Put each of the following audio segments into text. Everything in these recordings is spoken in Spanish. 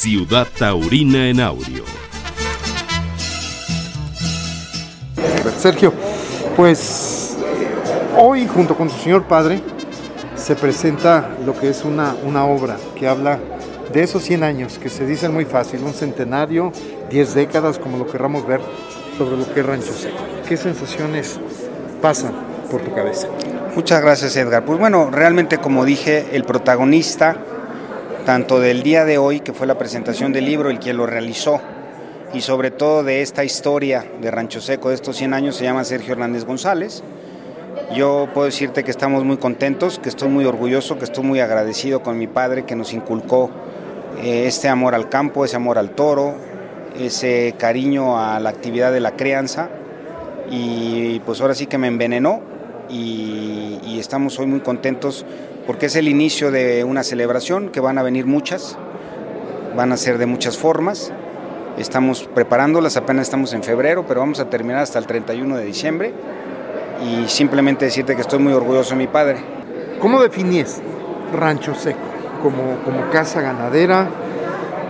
Ciudad Taurina en audio. Sergio, pues hoy junto con su señor padre se presenta lo que es una, una obra que habla de esos 100 años que se dicen muy fácil, un centenario, 10 décadas, como lo querramos ver, sobre lo que es Rancho Seco. ¿Qué sensaciones pasan por tu cabeza? Muchas gracias Edgar. Pues bueno, realmente como dije, el protagonista tanto del día de hoy, que fue la presentación del libro, el quien lo realizó, y sobre todo de esta historia de Rancho Seco de estos 100 años, se llama Sergio Hernández González. Yo puedo decirte que estamos muy contentos, que estoy muy orgulloso, que estoy muy agradecido con mi padre que nos inculcó eh, este amor al campo, ese amor al toro, ese cariño a la actividad de la crianza y pues ahora sí que me envenenó y estamos hoy muy contentos porque es el inicio de una celebración que van a venir muchas, van a ser de muchas formas. Estamos preparándolas, apenas estamos en febrero, pero vamos a terminar hasta el 31 de diciembre. Y simplemente decirte que estoy muy orgulloso de mi padre. ¿Cómo definías Rancho Seco? Como, como casa ganadera,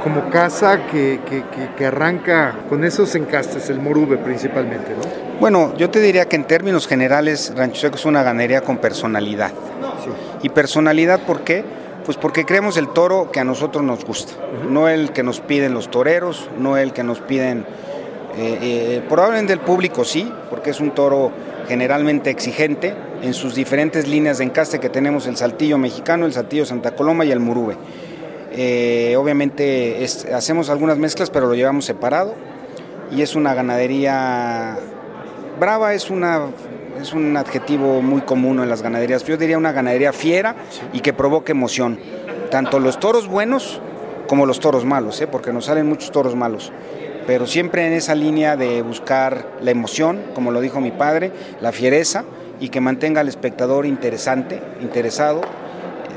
como casa que, que, que, que, arranca con esos encastes, el morube principalmente, ¿no? Bueno, yo te diría que en términos generales Rancho Seco es una ganadería con personalidad. ¿Y personalidad por qué? Pues porque creemos el toro que a nosotros nos gusta, uh -huh. no el que nos piden los toreros, no el que nos piden, eh, eh, probablemente el público sí, porque es un toro generalmente exigente en sus diferentes líneas de encaste que tenemos el saltillo mexicano, el saltillo Santa Coloma y el murube. Eh, obviamente es, hacemos algunas mezclas, pero lo llevamos separado y es una ganadería brava, es una es un adjetivo muy común en las ganaderías. Yo diría una ganadería fiera y que provoque emoción. Tanto los toros buenos como los toros malos, ¿eh? porque nos salen muchos toros malos. Pero siempre en esa línea de buscar la emoción, como lo dijo mi padre, la fiereza y que mantenga al espectador interesante, interesado,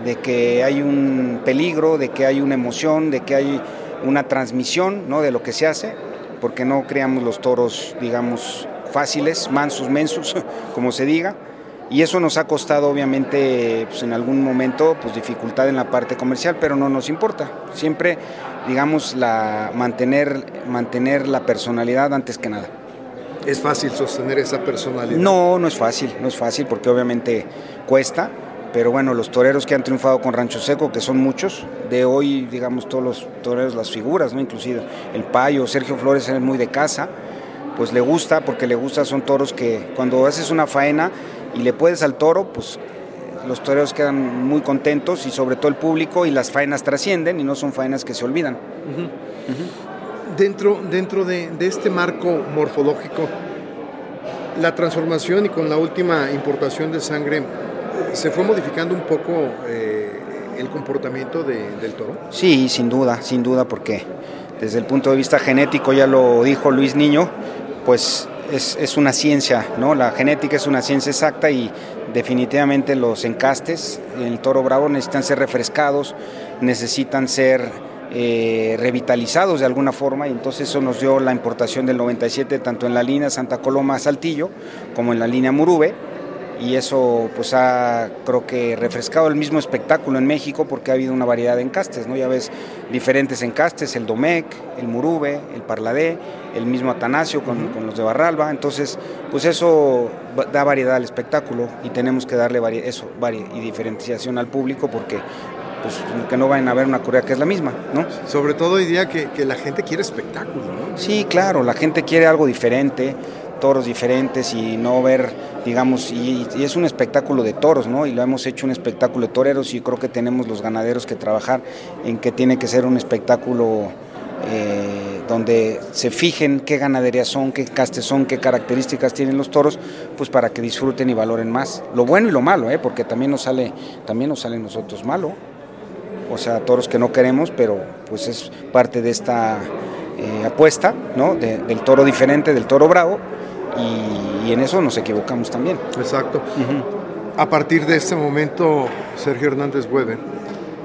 de que hay un peligro, de que hay una emoción, de que hay una transmisión ¿no? de lo que se hace, porque no creamos los toros, digamos, fáciles, mansos, mensos, como se diga. Y eso nos ha costado, obviamente, pues, en algún momento, pues dificultad en la parte comercial, pero no nos importa. Siempre, digamos, la, mantener, mantener la personalidad antes que nada. ¿Es fácil sostener esa personalidad? No, no es fácil, no es fácil porque obviamente cuesta, pero bueno, los toreros que han triunfado con Rancho Seco, que son muchos, de hoy, digamos, todos los toreros, las figuras, ¿no? Inclusive el Payo, Sergio Flores es muy de casa, pues le gusta, porque le gusta, son toros que cuando haces una faena y le puedes al toro, pues los toreros quedan muy contentos y sobre todo el público y las faenas trascienden y no son faenas que se olvidan. Uh -huh. Uh -huh. Dentro, dentro de, de, este marco morfológico, la transformación y con la última importación de sangre, ¿se fue modificando un poco eh, el comportamiento de, del toro? Sí, sin duda, sin duda, porque desde el punto de vista genético, ya lo dijo Luis Niño, pues es, es, una ciencia, ¿no? La genética es una ciencia exacta y definitivamente los encastes en el toro bravo necesitan ser refrescados, necesitan ser eh, revitalizados de alguna forma y entonces eso nos dio la importación del 97 tanto en la línea Santa Coloma Saltillo como en la línea Murube y eso pues ha creo que refrescado el mismo espectáculo en México porque ha habido una variedad de encastes, ¿no? Ya ves diferentes encastes, el Domec, el Murube, el Parladé, el mismo Atanasio con, con los de Barralba, entonces pues eso da variedad al espectáculo y tenemos que darle vari eso, vari y diferenciación al público porque pues que no vayan a ver una correa que es la misma, ¿no? Sobre todo hoy día que, que la gente quiere espectáculo, ¿no? Sí, claro, la gente quiere algo diferente, toros diferentes y no ver, digamos, y, es un espectáculo de toros, ¿no? Y lo hemos hecho un espectáculo de toreros y creo que tenemos los ganaderos que trabajar en que tiene que ser un espectáculo eh, donde se fijen qué ganaderías son, qué castes son, qué características tienen los toros, pues para que disfruten y valoren más lo bueno y lo malo, ¿eh? Porque también nos sale, también nos sale nosotros malo, o sea, toros que no queremos, pero pues es parte de esta eh, apuesta, ¿no? De, del toro diferente, del toro bravo y, y en eso nos equivocamos también. Exacto. Uh -huh. A partir de este momento, Sergio Hernández Weber,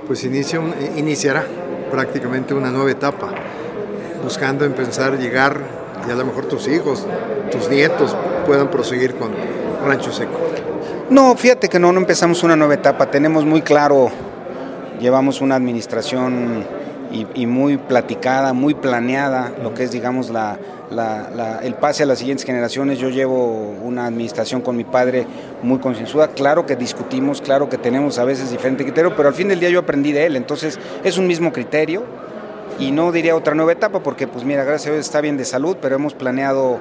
pues inicia un, iniciará prácticamente una nueva etapa, buscando en pensar llegar y a lo mejor tus hijos, tus nietos puedan proseguir con Rancho Seco. No, fíjate que no, no empezamos una nueva etapa, tenemos muy claro, llevamos una administración y, muy platicada, muy planeada, lo que es, digamos, la, el pase a las siguientes generaciones. Yo llevo una administración con mi padre muy concienzuda. Claro que discutimos, claro que tenemos a veces diferente criterio, pero al fin del día yo aprendí de él. Entonces, es un mismo criterio y no diría otra nueva etapa, porque, pues mira, gracias a Dios está bien de salud, pero hemos planeado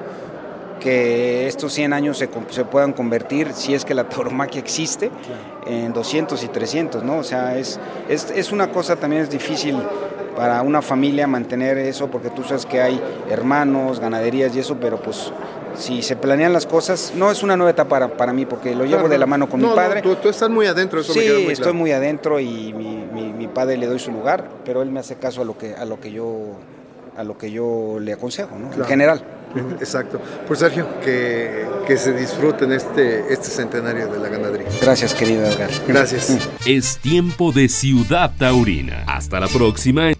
que estos 100 años se, se, puedan convertir, si es que la tauromaquia existe, en 200 y 300, ¿no? O sea, es, es, es, una cosa también es difícil para una familia mantener eso, porque tú sabes que hay hermanos, ganaderías y eso, pero pues si se planean las cosas, no es una nueva etapa para, para mí, porque lo llevo de la mano con mi padre. No, tú, estás muy adentro, eso sí, me muy estoy muy adentro y mi, mi, mi, padre le doy su lugar, pero él me hace caso a lo que, a lo que yo a lo que yo le aconsejo, ¿no? En general. Exacto. Pues Sergio, que, que, se disfruten este, este centenario de la ganadería. Gracias, querido Edgar. Gracias. Es tiempo de Ciudad Taurina. Hasta la próxima.